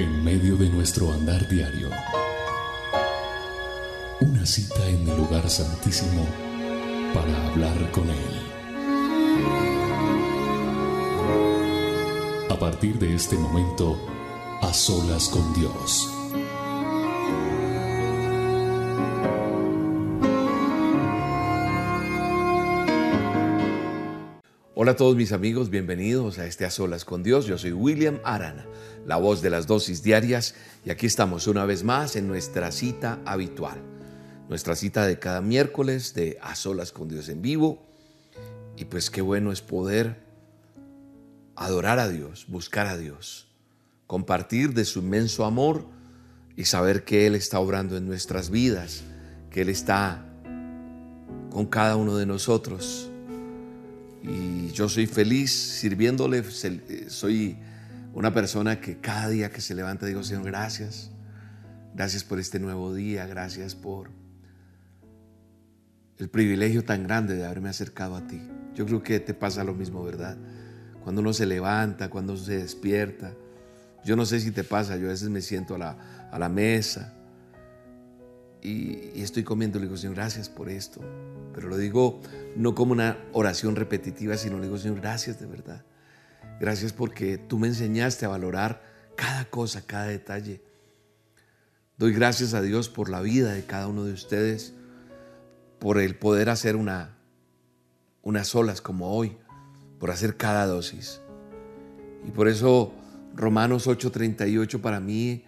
En medio de nuestro andar diario, una cita en el lugar santísimo para hablar con Él. A partir de este momento, a solas con Dios. Hola a todos mis amigos, bienvenidos a este A Solas con Dios. Yo soy William Arana, la voz de las dosis diarias, y aquí estamos una vez más en nuestra cita habitual, nuestra cita de cada miércoles de A Solas con Dios en vivo. Y pues qué bueno es poder adorar a Dios, buscar a Dios, compartir de su inmenso amor y saber que Él está obrando en nuestras vidas, que Él está con cada uno de nosotros y yo soy feliz sirviéndole, soy una persona que cada día que se levanta digo, Señor, gracias, gracias por este nuevo día, gracias por el privilegio tan grande de haberme acercado a ti. Yo creo que te pasa lo mismo, ¿verdad? Cuando uno se levanta, cuando se despierta. Yo no sé si te pasa, yo a veces me siento a la, a la mesa y, y estoy comiendo le digo, Señor, gracias por esto. Pero lo digo no como una oración repetitiva, sino le digo, Señor, gracias de verdad. Gracias porque tú me enseñaste a valorar cada cosa, cada detalle. Doy gracias a Dios por la vida de cada uno de ustedes, por el poder hacer una, unas solas como hoy, por hacer cada dosis. Y por eso Romanos 8:38 para mí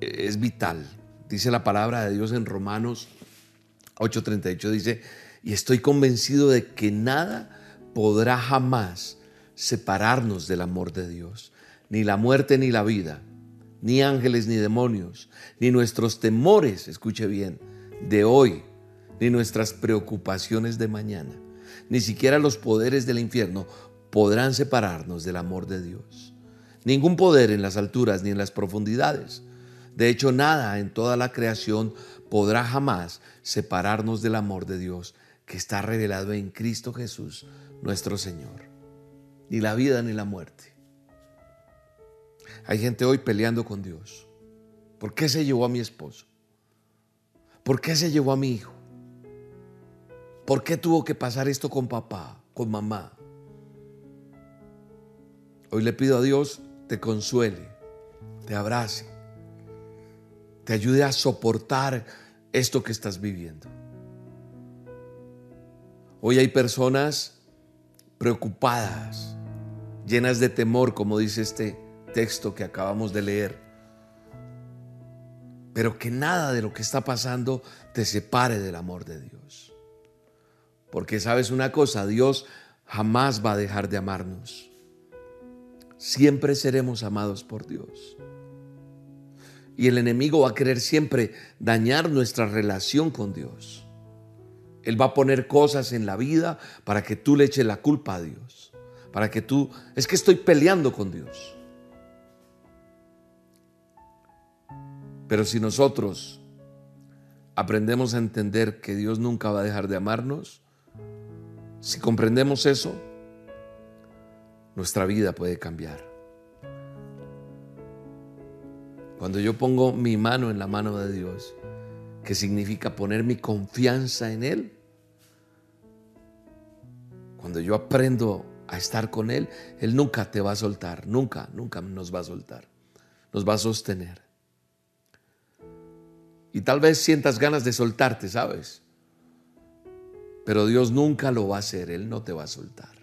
es vital. Dice la palabra de Dios en Romanos 8:38 dice, y estoy convencido de que nada podrá jamás separarnos del amor de Dios, ni la muerte ni la vida, ni ángeles ni demonios, ni nuestros temores, escuche bien, de hoy, ni nuestras preocupaciones de mañana, ni siquiera los poderes del infierno podrán separarnos del amor de Dios. Ningún poder en las alturas ni en las profundidades. De hecho, nada en toda la creación podrá jamás separarnos del amor de Dios que está revelado en Cristo Jesús, nuestro Señor. Ni la vida ni la muerte. Hay gente hoy peleando con Dios. ¿Por qué se llevó a mi esposo? ¿Por qué se llevó a mi hijo? ¿Por qué tuvo que pasar esto con papá, con mamá? Hoy le pido a Dios te consuele, te abrace, te ayude a soportar esto que estás viviendo. Hoy hay personas preocupadas, llenas de temor, como dice este texto que acabamos de leer. Pero que nada de lo que está pasando te separe del amor de Dios. Porque sabes una cosa, Dios jamás va a dejar de amarnos. Siempre seremos amados por Dios. Y el enemigo va a querer siempre dañar nuestra relación con Dios. Él va a poner cosas en la vida para que tú le eches la culpa a Dios. Para que tú, es que estoy peleando con Dios. Pero si nosotros aprendemos a entender que Dios nunca va a dejar de amarnos, si comprendemos eso, nuestra vida puede cambiar. Cuando yo pongo mi mano en la mano de Dios, que significa poner mi confianza en Él, cuando yo aprendo a estar con Él, Él nunca te va a soltar, nunca, nunca nos va a soltar, nos va a sostener. Y tal vez sientas ganas de soltarte, ¿sabes? Pero Dios nunca lo va a hacer, Él no te va a soltar.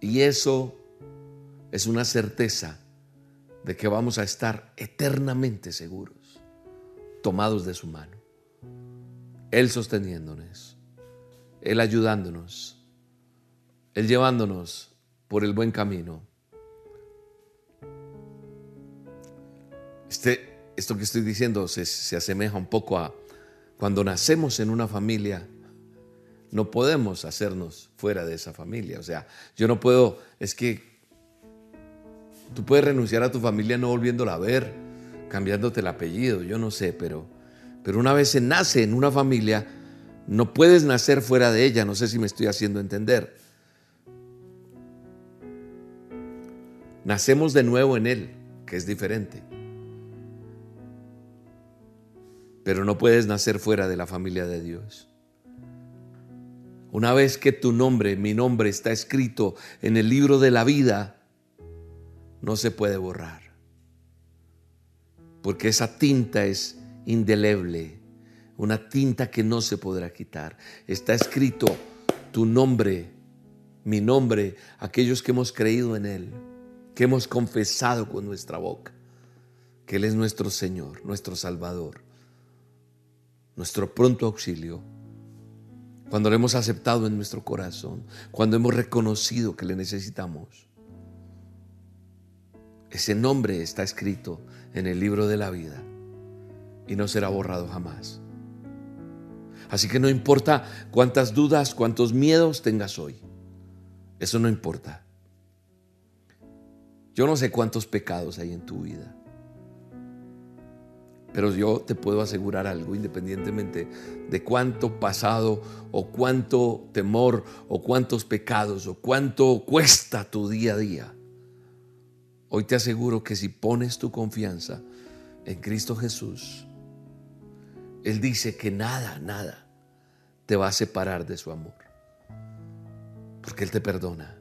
Y eso es una certeza de que vamos a estar eternamente seguros, tomados de su mano. Él sosteniéndonos, Él ayudándonos, Él llevándonos por el buen camino. Este, esto que estoy diciendo se, se asemeja un poco a cuando nacemos en una familia, no podemos hacernos fuera de esa familia. O sea, yo no puedo, es que Tú puedes renunciar a tu familia no volviéndola a ver, cambiándote el apellido, yo no sé, pero, pero una vez se nace en una familia, no puedes nacer fuera de ella, no sé si me estoy haciendo entender. Nacemos de nuevo en Él, que es diferente. Pero no puedes nacer fuera de la familia de Dios. Una vez que tu nombre, mi nombre, está escrito en el libro de la vida, no se puede borrar. Porque esa tinta es indeleble, una tinta que no se podrá quitar. Está escrito tu nombre, mi nombre, aquellos que hemos creído en Él que hemos confesado con nuestra boca que Él es nuestro Señor, nuestro Salvador, nuestro pronto auxilio. Cuando lo hemos aceptado en nuestro corazón, cuando hemos reconocido que le necesitamos. Ese nombre está escrito en el libro de la vida y no será borrado jamás. Así que no importa cuántas dudas, cuántos miedos tengas hoy. Eso no importa. Yo no sé cuántos pecados hay en tu vida. Pero yo te puedo asegurar algo, independientemente de cuánto pasado o cuánto temor o cuántos pecados o cuánto cuesta tu día a día. Hoy te aseguro que si pones tu confianza en Cristo Jesús, Él dice que nada, nada te va a separar de su amor. Porque Él te perdona.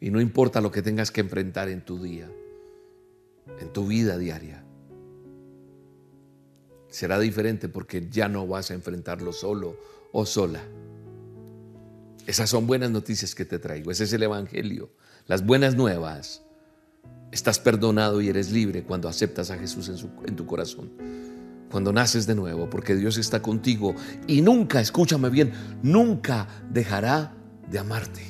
Y no importa lo que tengas que enfrentar en tu día, en tu vida diaria. Será diferente porque ya no vas a enfrentarlo solo o sola. Esas son buenas noticias que te traigo. Ese es el Evangelio. Las buenas nuevas. Estás perdonado y eres libre cuando aceptas a Jesús en, en tu corazón. Cuando naces de nuevo, porque Dios está contigo y nunca, escúchame bien, nunca dejará de amarte.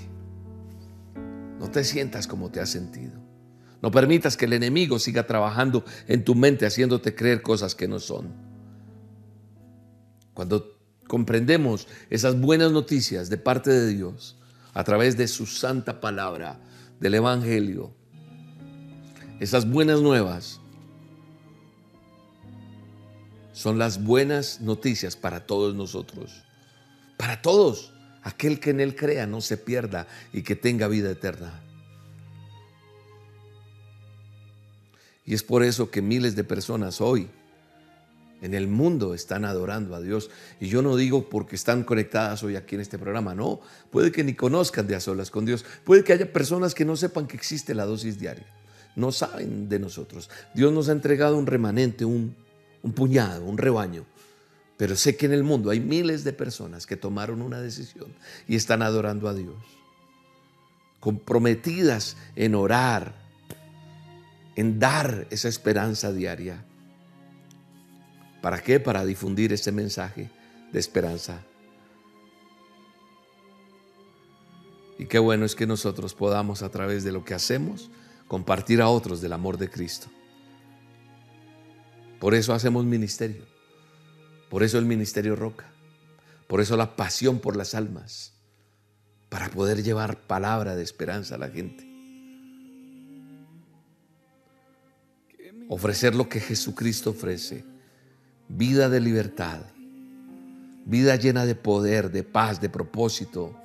No te sientas como te has sentido. No permitas que el enemigo siga trabajando en tu mente haciéndote creer cosas que no son. Cuando comprendemos esas buenas noticias de parte de Dios a través de su santa palabra, del Evangelio, esas buenas nuevas son las buenas noticias para todos nosotros, para todos aquel que en Él crea no se pierda y que tenga vida eterna. Y es por eso que miles de personas hoy en el mundo están adorando a Dios. Y yo no digo porque están conectadas hoy aquí en este programa, no. Puede que ni conozcan de a solas con Dios. Puede que haya personas que no sepan que existe la dosis diaria. No saben de nosotros. Dios nos ha entregado un remanente, un, un puñado, un rebaño pero sé que en el mundo hay miles de personas que tomaron una decisión y están adorando a Dios, comprometidas en orar, en dar esa esperanza diaria. ¿Para qué? Para difundir ese mensaje de esperanza. Y qué bueno es que nosotros podamos a través de lo que hacemos compartir a otros del amor de Cristo. Por eso hacemos ministerio por eso el Ministerio Roca. Por eso la pasión por las almas. Para poder llevar palabra de esperanza a la gente. Ofrecer lo que Jesucristo ofrece. Vida de libertad. Vida llena de poder, de paz, de propósito.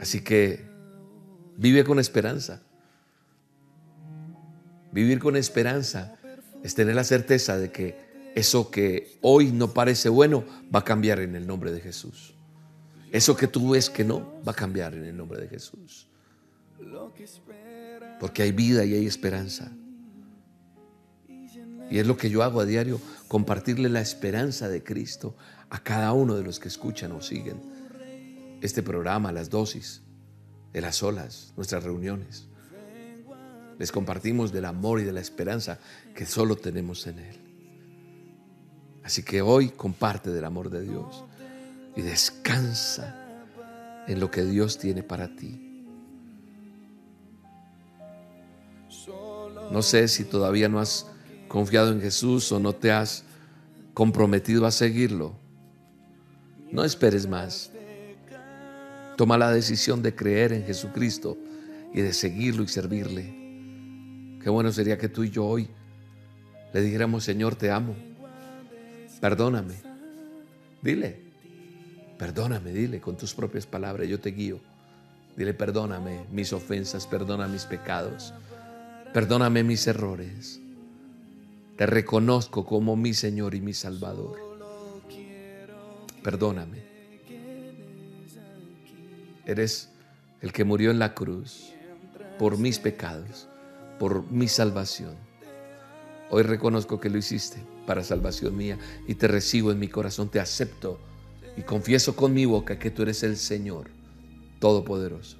Así que vive con esperanza. Vivir con esperanza es tener la certeza de que eso que hoy no parece bueno va a cambiar en el nombre de Jesús. Eso que tú ves que no va a cambiar en el nombre de Jesús. Porque hay vida y hay esperanza. Y es lo que yo hago a diario, compartirle la esperanza de Cristo a cada uno de los que escuchan o siguen este programa, las dosis de las olas, nuestras reuniones. Les compartimos del amor y de la esperanza que solo tenemos en Él. Así que hoy comparte del amor de Dios y descansa en lo que Dios tiene para ti. No sé si todavía no has confiado en Jesús o no te has comprometido a seguirlo. No esperes más. Toma la decisión de creer en Jesucristo y de seguirlo y servirle. Qué bueno sería que tú y yo hoy le dijéramos, Señor, te amo. Perdóname. Dile, perdóname, dile con tus propias palabras, yo te guío. Dile, perdóname mis ofensas, perdona mis pecados, perdóname mis errores. Te reconozco como mi Señor y mi Salvador. Perdóname. Eres el que murió en la cruz por mis pecados, por mi salvación. Hoy reconozco que lo hiciste para salvación mía y te recibo en mi corazón, te acepto y confieso con mi boca que tú eres el Señor Todopoderoso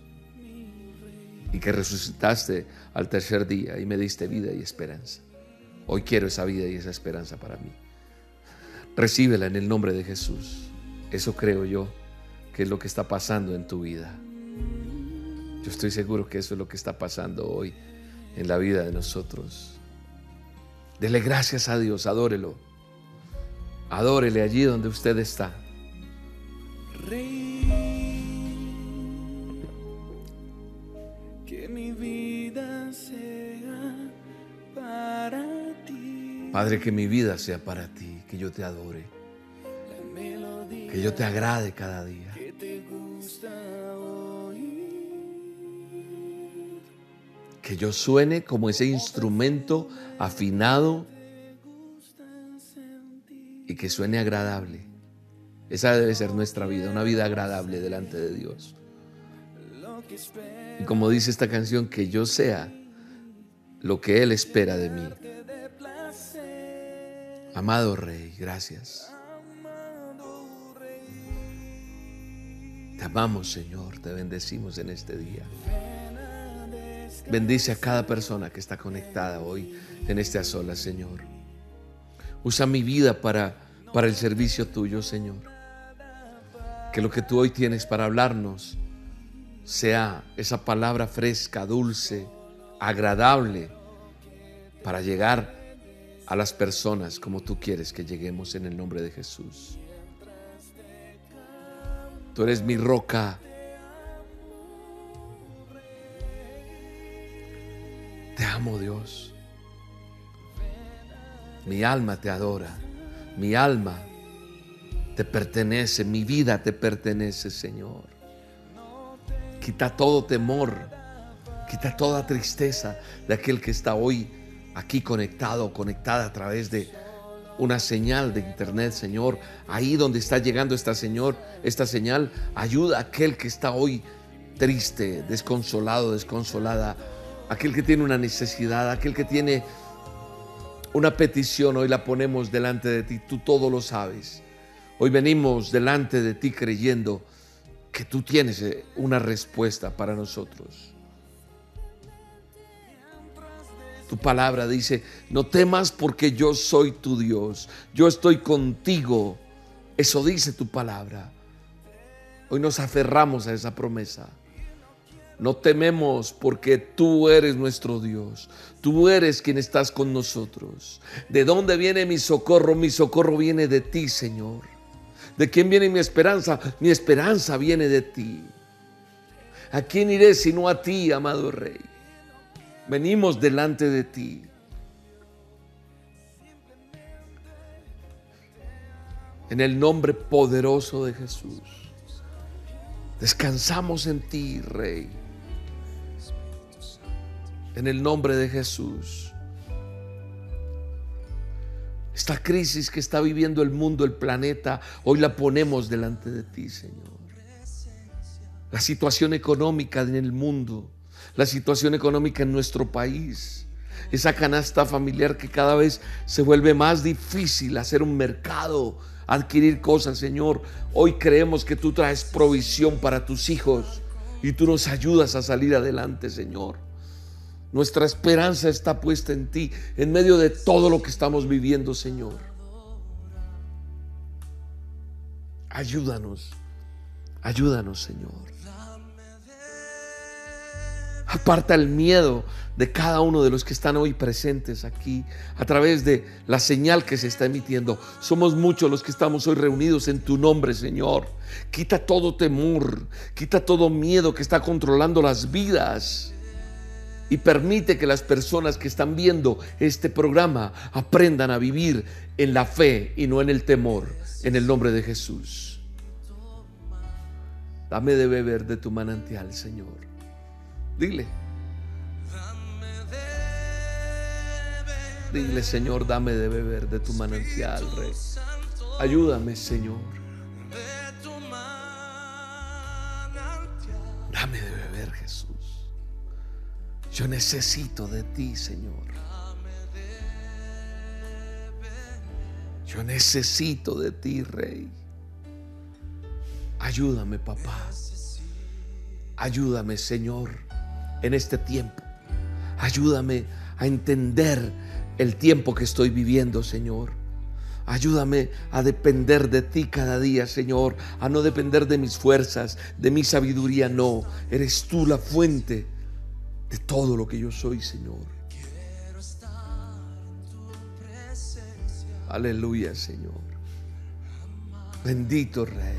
y que resucitaste al tercer día y me diste vida y esperanza. Hoy quiero esa vida y esa esperanza para mí. Recíbela en el nombre de Jesús. Eso creo yo que es lo que está pasando en tu vida. Yo estoy seguro que eso es lo que está pasando hoy en la vida de nosotros. Dele gracias a Dios, adórelo. Adórele allí donde usted está. que mi vida sea para ti. Padre, que mi vida sea para ti, que yo te adore, que yo te agrade cada día. Que yo suene como ese instrumento afinado y que suene agradable. Esa debe ser nuestra vida, una vida agradable delante de Dios. Y como dice esta canción, que yo sea lo que Él espera de mí. Amado Rey, gracias. Te amamos, Señor, te bendecimos en este día. Bendice a cada persona que está conectada hoy en este a solas, Señor. Usa mi vida para, para el servicio tuyo, Señor. Que lo que tú hoy tienes para hablarnos sea esa palabra fresca, dulce, agradable, para llegar a las personas como tú quieres que lleguemos en el nombre de Jesús. Tú eres mi roca. Te amo Dios. Mi alma te adora. Mi alma te pertenece. Mi vida te pertenece, Señor. Quita todo temor. Quita toda tristeza de aquel que está hoy aquí conectado, conectada a través de una señal de internet, Señor. Ahí donde está llegando esta Señor, esta señal, ayuda a aquel que está hoy triste, desconsolado, desconsolada, aquel que tiene una necesidad, aquel que tiene una petición, hoy la ponemos delante de ti, tú todo lo sabes. Hoy venimos delante de ti creyendo que tú tienes eh, una respuesta para nosotros. Tu palabra dice, no temas porque yo soy tu Dios, yo estoy contigo. Eso dice tu palabra. Hoy nos aferramos a esa promesa. No tememos porque tú eres nuestro Dios. Tú eres quien estás con nosotros. ¿De dónde viene mi socorro? Mi socorro viene de ti, Señor. ¿De quién viene mi esperanza? Mi esperanza viene de ti. ¿A quién iré sino a ti, amado Rey? Venimos delante de ti. En el nombre poderoso de Jesús. Descansamos en ti, Rey. En el nombre de Jesús. Esta crisis que está viviendo el mundo, el planeta, hoy la ponemos delante de ti, Señor. La situación económica en el mundo, la situación económica en nuestro país, esa canasta familiar que cada vez se vuelve más difícil hacer un mercado, adquirir cosas, Señor. Hoy creemos que tú traes provisión para tus hijos y tú nos ayudas a salir adelante, Señor. Nuestra esperanza está puesta en ti, en medio de todo lo que estamos viviendo, Señor. Ayúdanos, ayúdanos, Señor. Aparta el miedo de cada uno de los que están hoy presentes aquí a través de la señal que se está emitiendo. Somos muchos los que estamos hoy reunidos en tu nombre, Señor. Quita todo temor, quita todo miedo que está controlando las vidas y permite que las personas que están viendo este programa aprendan a vivir en la fe y no en el temor, en el nombre de Jesús. Dame de beber de tu manantial, Señor. Dile. Dile, Señor, dame de beber de tu manantial, Rey. Ayúdame, Señor. Dame de beber. Yo necesito de ti, Señor. Yo necesito de ti, Rey. Ayúdame, papá. Ayúdame, Señor, en este tiempo. Ayúdame a entender el tiempo que estoy viviendo, Señor. Ayúdame a depender de ti cada día, Señor, a no depender de mis fuerzas, de mi sabiduría, no. Eres tú la fuente de todo lo que yo soy, Señor. Aleluya, Señor. Bendito Rey.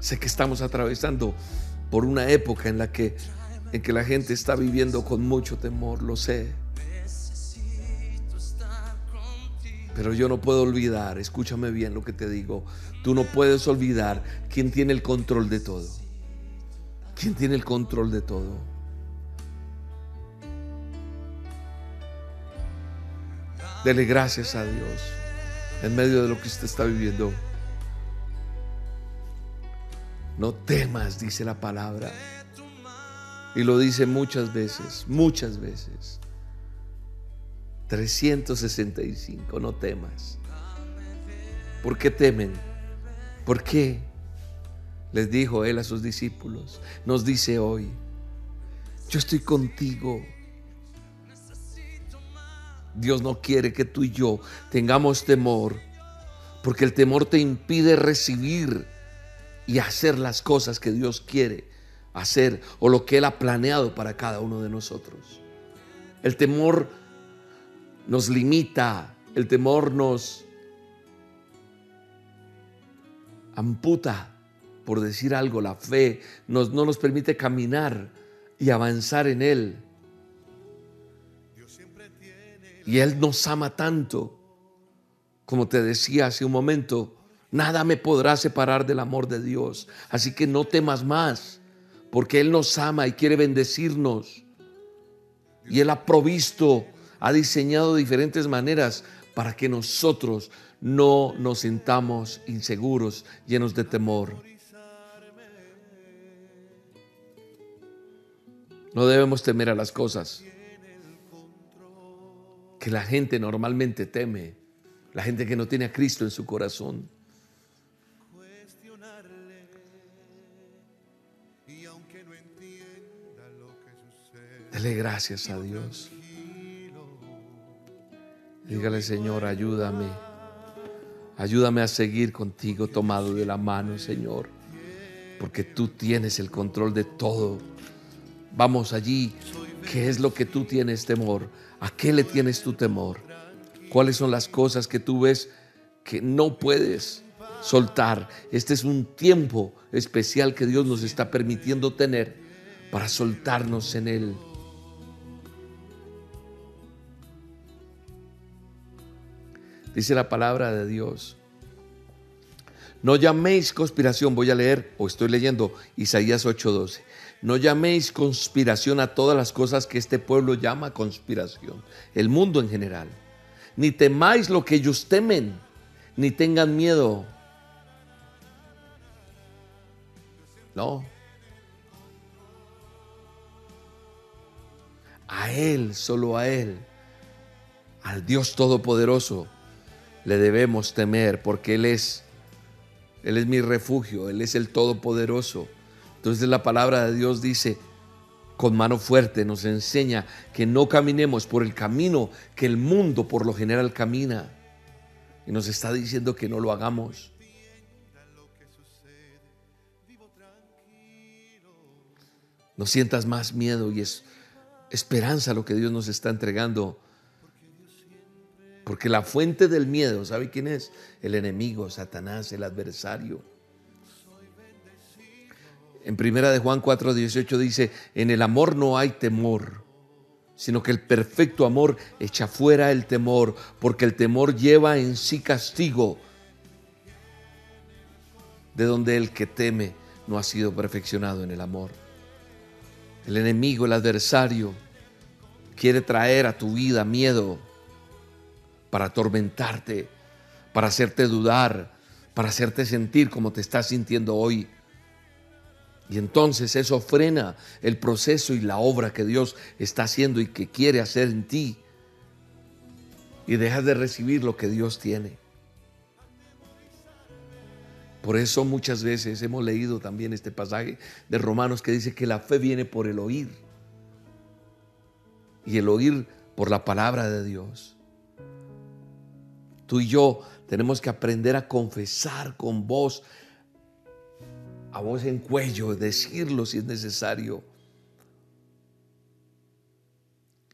Sé que estamos atravesando por una época en la que en que la gente está viviendo con mucho temor, lo sé. Pero yo no puedo olvidar, escúchame bien lo que te digo, tú no puedes olvidar quién tiene el control de todo. ¿Quién tiene el control de todo? Dele gracias a Dios en medio de lo que usted está viviendo. No temas, dice la palabra. Y lo dice muchas veces, muchas veces. 365, no temas. ¿Por qué temen? ¿Por qué? Les dijo él a sus discípulos. Nos dice hoy, yo estoy contigo. Dios no quiere que tú y yo tengamos temor, porque el temor te impide recibir y hacer las cosas que Dios quiere hacer o lo que Él ha planeado para cada uno de nosotros. El temor nos limita, el temor nos amputa, por decir algo, la fe, no nos permite caminar y avanzar en Él. Y Él nos ama tanto, como te decía hace un momento, nada me podrá separar del amor de Dios. Así que no temas más, porque Él nos ama y quiere bendecirnos. Y Él ha provisto, ha diseñado diferentes maneras para que nosotros no nos sintamos inseguros, llenos de temor. No debemos temer a las cosas que la gente normalmente teme, la gente que no tiene a Cristo en su corazón. Dele gracias a Dios. Dígale, Señor, ayúdame. Ayúdame a seguir contigo tomado de la mano, Señor. Porque tú tienes el control de todo. Vamos allí. ¿Qué es lo que tú tienes temor? ¿A qué le tienes tu temor? ¿Cuáles son las cosas que tú ves que no puedes soltar? Este es un tiempo especial que Dios nos está permitiendo tener para soltarnos en Él. Dice la palabra de Dios. No llaméis conspiración, voy a leer, o estoy leyendo Isaías 8:12. No llaméis conspiración a todas las cosas que este pueblo llama conspiración, el mundo en general. Ni temáis lo que ellos temen, ni tengan miedo. No. A Él, solo a Él, al Dios Todopoderoso, le debemos temer porque Él es, Él es mi refugio, Él es el Todopoderoso. Entonces la palabra de Dios dice, con mano fuerte nos enseña que no caminemos por el camino que el mundo por lo general camina. Y nos está diciendo que no lo hagamos. No sientas más miedo y es esperanza lo que Dios nos está entregando. Porque la fuente del miedo, ¿sabe quién es? El enemigo, Satanás, el adversario. En primera de Juan 4:18 dice, en el amor no hay temor, sino que el perfecto amor echa fuera el temor, porque el temor lleva en sí castigo. de donde el que teme no ha sido perfeccionado en el amor. El enemigo, el adversario, quiere traer a tu vida miedo para atormentarte, para hacerte dudar, para hacerte sentir como te estás sintiendo hoy. Y entonces eso frena el proceso y la obra que Dios está haciendo y que quiere hacer en ti. Y dejas de recibir lo que Dios tiene. Por eso muchas veces hemos leído también este pasaje de Romanos que dice que la fe viene por el oír. Y el oír por la palabra de Dios. Tú y yo tenemos que aprender a confesar con voz, a voz en cuello, decirlo si es necesario.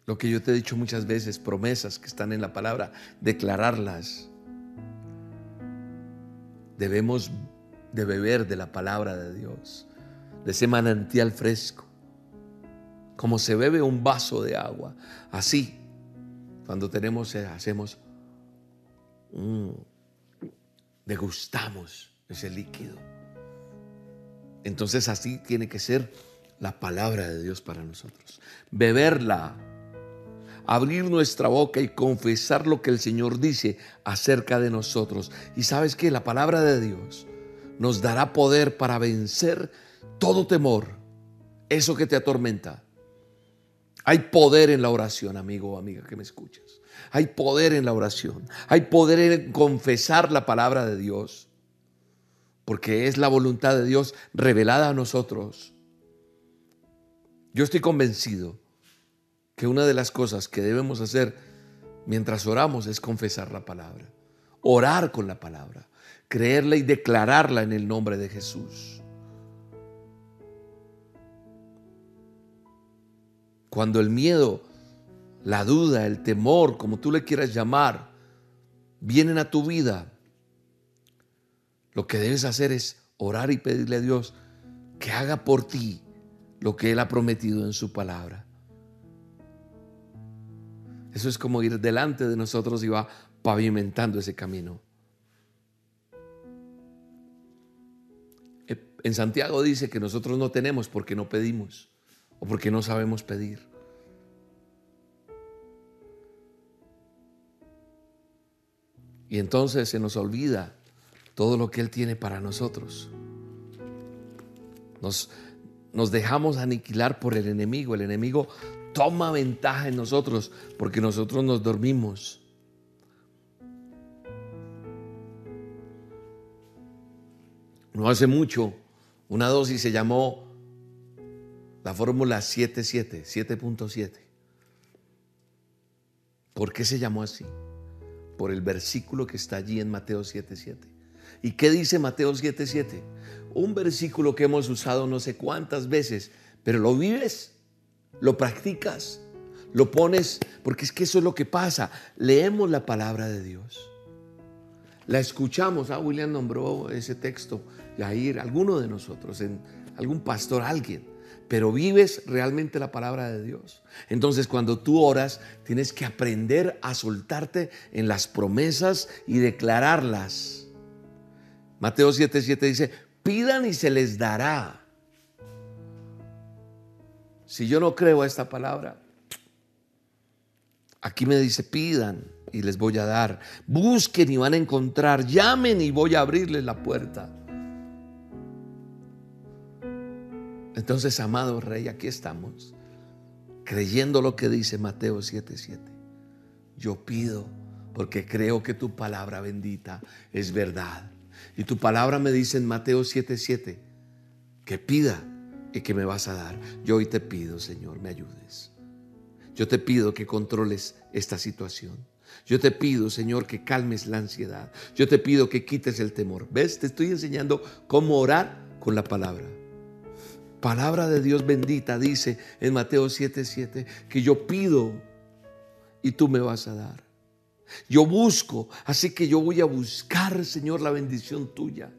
Lo que yo te he dicho muchas veces, promesas que están en la palabra, declararlas. Debemos de beber de la palabra de Dios, de ese manantial fresco. Como se bebe un vaso de agua. Así, cuando tenemos, hacemos, degustamos ese líquido. Entonces así tiene que ser la palabra de Dios para nosotros. Beberla abrir nuestra boca y confesar lo que el Señor dice acerca de nosotros. Y sabes que la palabra de Dios nos dará poder para vencer todo temor, eso que te atormenta. Hay poder en la oración, amigo o amiga que me escuchas. Hay poder en la oración. Hay poder en confesar la palabra de Dios. Porque es la voluntad de Dios revelada a nosotros. Yo estoy convencido que una de las cosas que debemos hacer mientras oramos es confesar la palabra, orar con la palabra, creerla y declararla en el nombre de Jesús. Cuando el miedo, la duda, el temor, como tú le quieras llamar, vienen a tu vida, lo que debes hacer es orar y pedirle a Dios que haga por ti lo que Él ha prometido en su palabra. Eso es como ir delante de nosotros y va pavimentando ese camino. En Santiago dice que nosotros no tenemos porque no pedimos o porque no sabemos pedir. Y entonces se nos olvida todo lo que Él tiene para nosotros. Nos, nos dejamos aniquilar por el enemigo. El enemigo toma ventaja en nosotros porque nosotros nos dormimos. No hace mucho, una dosis se llamó la fórmula 77, 7.7. ¿Por qué se llamó así? Por el versículo que está allí en Mateo 7.7. ¿Y qué dice Mateo 7.7? Un versículo que hemos usado no sé cuántas veces, pero lo vives lo practicas, lo pones, porque es que eso es lo que pasa. Leemos la palabra de Dios, la escuchamos. Ah, William nombró ese texto, Yair, alguno de nosotros, en algún pastor, alguien. Pero vives realmente la palabra de Dios. Entonces, cuando tú oras, tienes que aprender a soltarte en las promesas y declararlas. Mateo 7:7 dice: Pidan y se les dará. Si yo no creo a esta palabra, aquí me dice, pidan y les voy a dar. Busquen y van a encontrar. Llamen y voy a abrirles la puerta. Entonces, amado Rey, aquí estamos, creyendo lo que dice Mateo 7:7. Yo pido porque creo que tu palabra bendita es verdad. Y tu palabra me dice en Mateo 7:7 que pida y que me vas a dar. Yo hoy te pido, Señor, me ayudes. Yo te pido que controles esta situación. Yo te pido, Señor, que calmes la ansiedad. Yo te pido que quites el temor. ¿Ves? Te estoy enseñando cómo orar con la palabra. Palabra de Dios bendita dice en Mateo 7:7 que yo pido y tú me vas a dar. Yo busco, así que yo voy a buscar, Señor, la bendición tuya.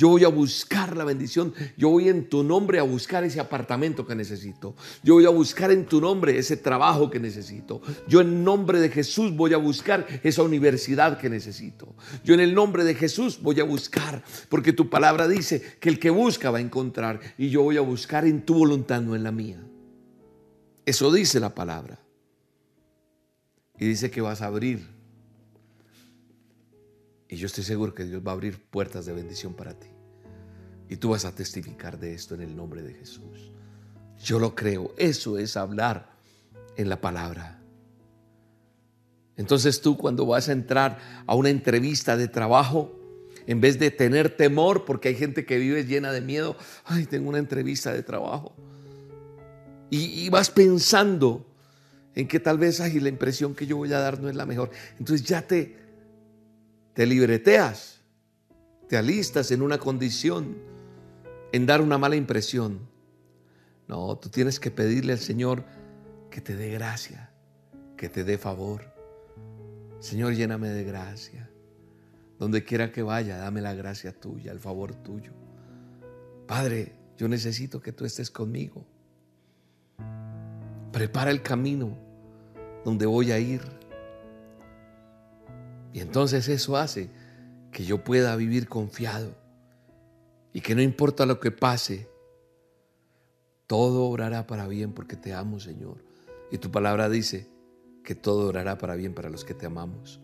Yo voy a buscar la bendición. Yo voy en tu nombre a buscar ese apartamento que necesito. Yo voy a buscar en tu nombre ese trabajo que necesito. Yo en nombre de Jesús voy a buscar esa universidad que necesito. Yo en el nombre de Jesús voy a buscar, porque tu palabra dice que el que busca va a encontrar. Y yo voy a buscar en tu voluntad, no en la mía. Eso dice la palabra. Y dice que vas a abrir y yo estoy seguro que Dios va a abrir puertas de bendición para ti. Y tú vas a testificar de esto en el nombre de Jesús. Yo lo creo. Eso es hablar en la palabra. Entonces tú cuando vas a entrar a una entrevista de trabajo, en vez de tener temor, porque hay gente que vive llena de miedo, ay, tengo una entrevista de trabajo. Y, vas pensando en que tal vez, ay, la impresión que yo voy a dar no es la mejor. Entonces ya te, te libreteas, te alistas en una condición, en dar una mala impresión. No, tú tienes que pedirle al Señor que te dé gracia, que te dé favor. Señor, lléname de gracia. Donde quiera que vaya, dame la gracia tuya, el favor tuyo. Padre, yo necesito que tú estés conmigo. Prepara el camino donde voy a ir. Y entonces eso hace que yo pueda vivir confiado y que no importa lo que pase, todo obrará para bien porque te amo, Señor. Y tu palabra dice que todo obrará para bien para los que te amamos.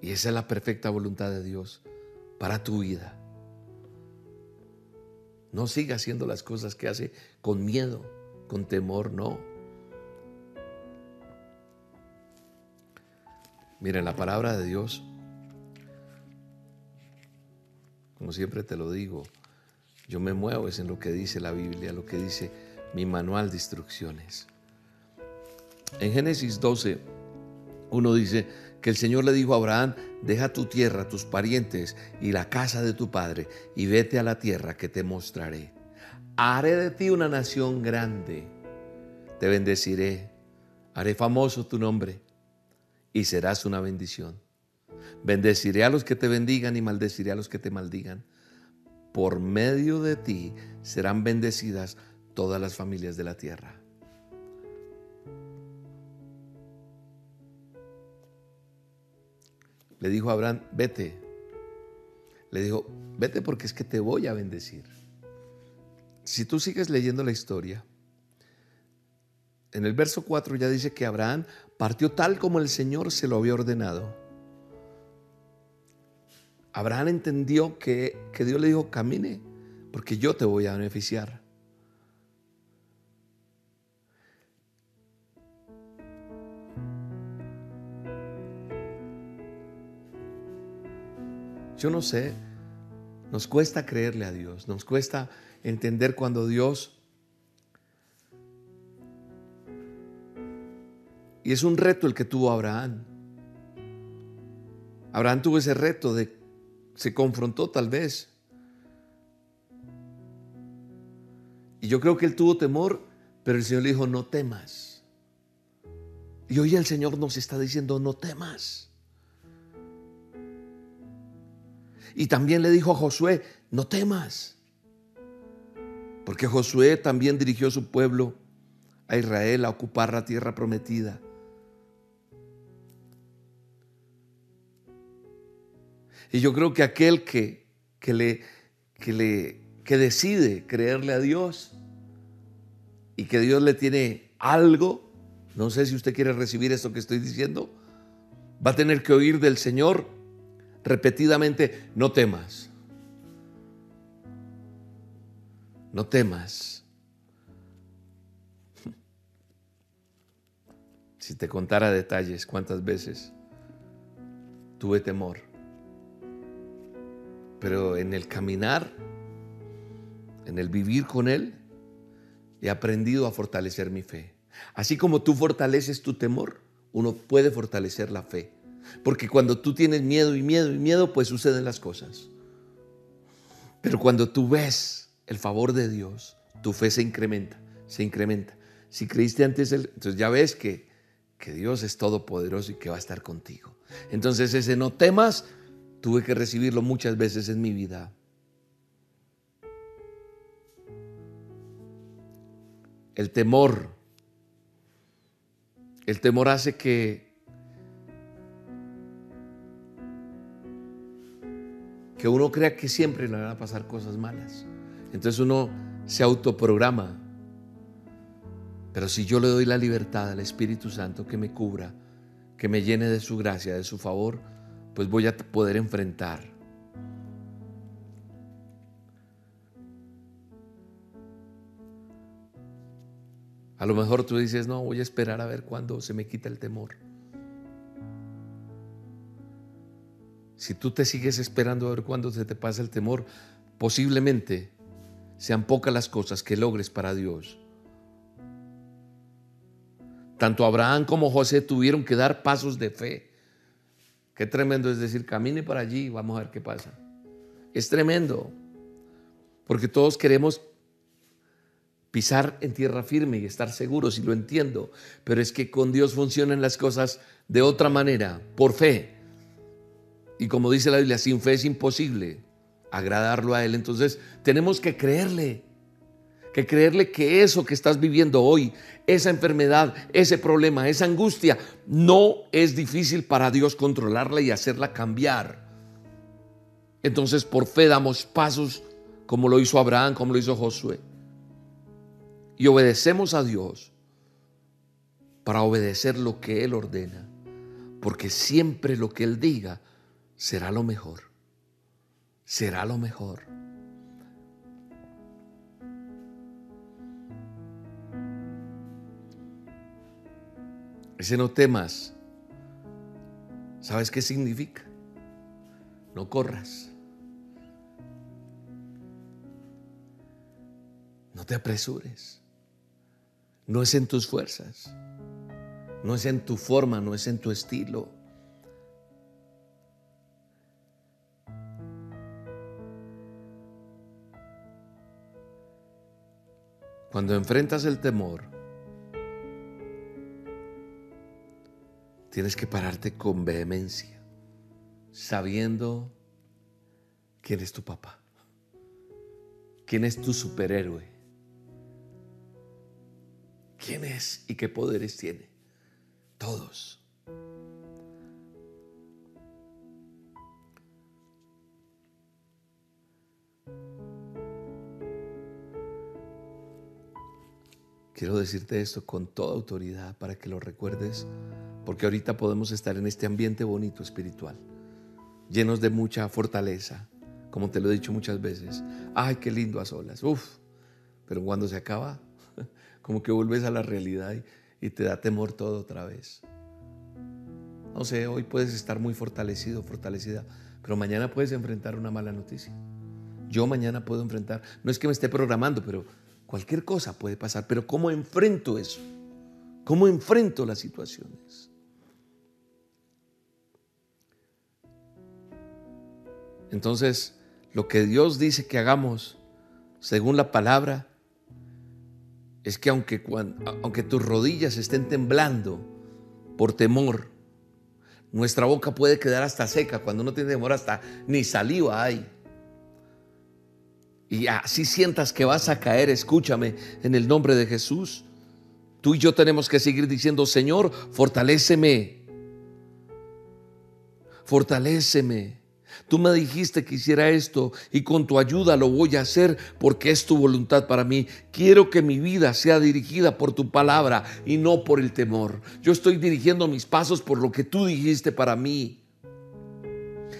Y esa es la perfecta voluntad de Dios para tu vida. No siga haciendo las cosas que hace con miedo, con temor, no. Miren, la palabra de Dios, como siempre te lo digo, yo me muevo es en lo que dice la Biblia, lo que dice mi manual de instrucciones. En Génesis 12, uno dice que el Señor le dijo a Abraham, deja tu tierra, tus parientes y la casa de tu padre y vete a la tierra que te mostraré. Haré de ti una nación grande, te bendeciré, haré famoso tu nombre y serás una bendición. Bendeciré a los que te bendigan y maldeciré a los que te maldigan. Por medio de ti serán bendecidas todas las familias de la tierra. Le dijo a Abraham, vete. Le dijo, vete porque es que te voy a bendecir. Si tú sigues leyendo la historia, en el verso 4 ya dice que Abraham partió tal como el Señor se lo había ordenado. Abraham entendió que, que Dios le dijo, camine, porque yo te voy a beneficiar. Yo no sé, nos cuesta creerle a Dios, nos cuesta entender cuando Dios Y es un reto el que tuvo Abraham. Abraham tuvo ese reto de, se confrontó tal vez. Y yo creo que él tuvo temor, pero el Señor le dijo, no temas. Y hoy el Señor nos está diciendo, no temas. Y también le dijo a Josué, no temas. Porque Josué también dirigió a su pueblo, a Israel, a ocupar la tierra prometida. Y yo creo que aquel que, que le, que, le, que decide creerle a Dios y que Dios le tiene algo, no sé si usted quiere recibir esto que estoy diciendo, va a tener que oír del Señor repetidamente, no temas, no temas. Si te contara detalles, cuántas veces tuve temor pero en el caminar, en el vivir con Él, he aprendido a fortalecer mi fe. Así como tú fortaleces tu temor, uno puede fortalecer la fe. Porque cuando tú tienes miedo y miedo y miedo, pues suceden las cosas. Pero cuando tú ves el favor de Dios, tu fe se incrementa, se incrementa. Si creíste antes, entonces ya ves que, que Dios es todopoderoso y que va a estar contigo. Entonces ese no temas tuve que recibirlo muchas veces en mi vida. El temor. El temor hace que que uno crea que siempre le van a pasar cosas malas. Entonces uno se autoprograma. Pero si yo le doy la libertad al Espíritu Santo que me cubra, que me llene de su gracia, de su favor, pues voy a poder enfrentar. A lo mejor tú dices, no, voy a esperar a ver cuándo se me quita el temor. Si tú te sigues esperando a ver cuándo se te pasa el temor, posiblemente sean pocas las cosas que logres para Dios. Tanto Abraham como José tuvieron que dar pasos de fe. Qué tremendo es decir, camine para allí, vamos a ver qué pasa. Es tremendo, porque todos queremos pisar en tierra firme y estar seguros, y lo entiendo, pero es que con Dios funcionan las cosas de otra manera, por fe. Y como dice la Biblia, sin fe es imposible agradarlo a Él. Entonces tenemos que creerle, que creerle que eso que estás viviendo hoy, esa enfermedad, ese problema, esa angustia, no es difícil para Dios controlarla y hacerla cambiar. Entonces por fe damos pasos como lo hizo Abraham, como lo hizo Josué. Y obedecemos a Dios para obedecer lo que Él ordena. Porque siempre lo que Él diga será lo mejor. Será lo mejor. Ese no temas. ¿Sabes qué significa? No corras. No te apresures. No es en tus fuerzas. No es en tu forma, no es en tu estilo. Cuando enfrentas el temor, tienes que pararte con vehemencia, sabiendo quién es tu papá, quién es tu superhéroe, quién es y qué poderes tiene. Todos. Quiero decirte esto con toda autoridad para que lo recuerdes, porque ahorita podemos estar en este ambiente bonito espiritual, llenos de mucha fortaleza, como te lo he dicho muchas veces. Ay, qué lindo a solas, uf, pero cuando se acaba, como que vuelves a la realidad y, y te da temor todo otra vez. No sé, hoy puedes estar muy fortalecido, fortalecida, pero mañana puedes enfrentar una mala noticia. Yo mañana puedo enfrentar, no es que me esté programando, pero Cualquier cosa puede pasar, pero ¿cómo enfrento eso? ¿Cómo enfrento las situaciones? Entonces, lo que Dios dice que hagamos, según la palabra, es que aunque, aunque tus rodillas estén temblando por temor, nuestra boca puede quedar hasta seca. Cuando no tiene temor, hasta ni saliva hay y así sientas que vas a caer, escúchame en el nombre de Jesús. Tú y yo tenemos que seguir diciendo, Señor, fortaléceme. Fortaléceme. Tú me dijiste que hiciera esto y con tu ayuda lo voy a hacer porque es tu voluntad para mí. Quiero que mi vida sea dirigida por tu palabra y no por el temor. Yo estoy dirigiendo mis pasos por lo que tú dijiste para mí.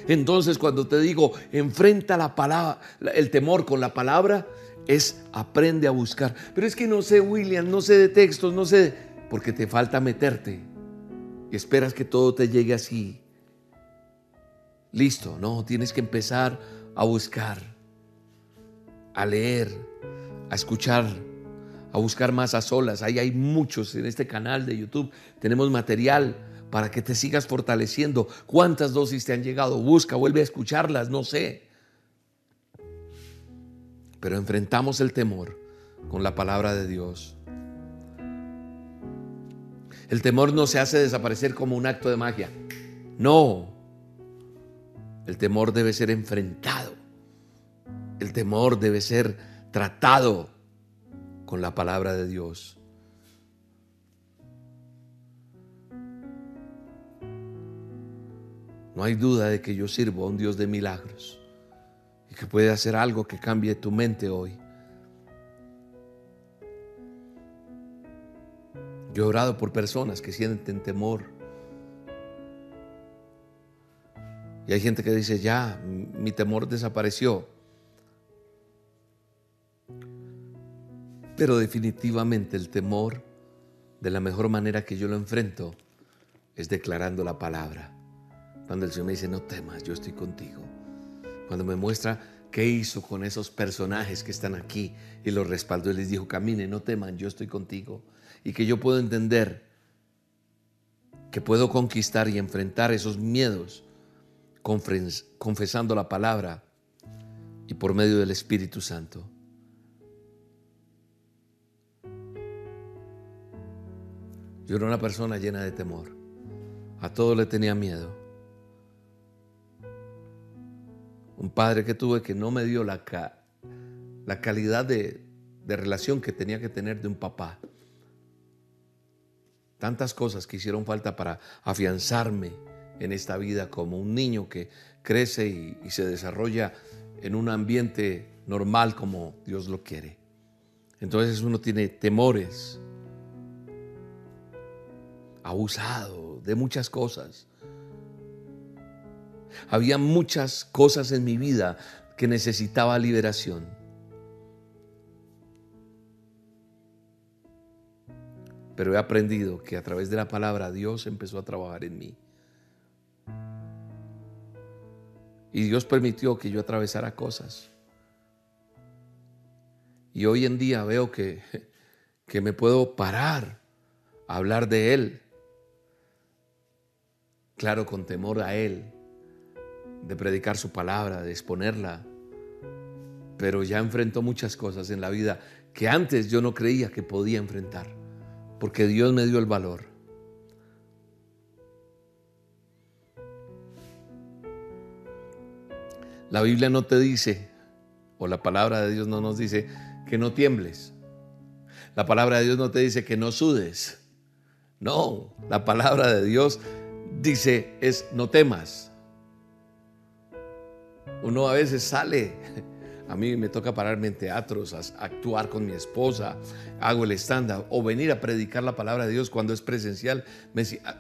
Entonces cuando te digo, enfrenta la palabra, el temor con la palabra, es aprende a buscar. Pero es que no sé, William, no sé de textos, no sé, porque te falta meterte y esperas que todo te llegue así. Listo, no, tienes que empezar a buscar, a leer, a escuchar, a buscar más a solas. Ahí hay muchos en este canal de YouTube. Tenemos material para que te sigas fortaleciendo. ¿Cuántas dosis te han llegado? Busca, vuelve a escucharlas, no sé. Pero enfrentamos el temor con la palabra de Dios. El temor no se hace desaparecer como un acto de magia. No. El temor debe ser enfrentado. El temor debe ser tratado con la palabra de Dios. No hay duda de que yo sirvo a un Dios de milagros y que puede hacer algo que cambie tu mente hoy. Yo he orado por personas que sienten temor. Y hay gente que dice, ya, mi temor desapareció. Pero definitivamente el temor, de la mejor manera que yo lo enfrento, es declarando la palabra. Cuando el Señor me dice, no temas, yo estoy contigo. Cuando me muestra qué hizo con esos personajes que están aquí y los respaldó y les dijo, camine, no teman, yo estoy contigo. Y que yo puedo entender que puedo conquistar y enfrentar esos miedos confesando la palabra y por medio del Espíritu Santo. Yo era una persona llena de temor. A todo le tenía miedo. Un padre que tuve que no me dio la, la calidad de, de relación que tenía que tener de un papá. Tantas cosas que hicieron falta para afianzarme en esta vida como un niño que crece y, se desarrolla en un ambiente normal como Dios lo quiere. Entonces uno tiene temores, abusado de muchas cosas. Había muchas cosas en mi vida que necesitaba liberación. Pero he aprendido que a través de la palabra Dios empezó a trabajar en mí. Y Dios permitió que yo atravesara cosas. Y hoy en día veo que, que me puedo parar a hablar de Él claro, con temor a Él, de predicar su palabra, de exponerla, pero ya enfrentó muchas cosas en la vida que antes yo no creía que podía enfrentar, porque Dios me dio el valor. La Biblia no te dice, o la palabra de Dios no nos dice, que no tiembles. La palabra de Dios no te dice que no sudes. No, la palabra de Dios dice es no temas. Uno a veces sale, a mí me toca pararme en teatros, actuar con mi esposa, hago el estándar o venir a predicar la palabra de Dios cuando es presencial.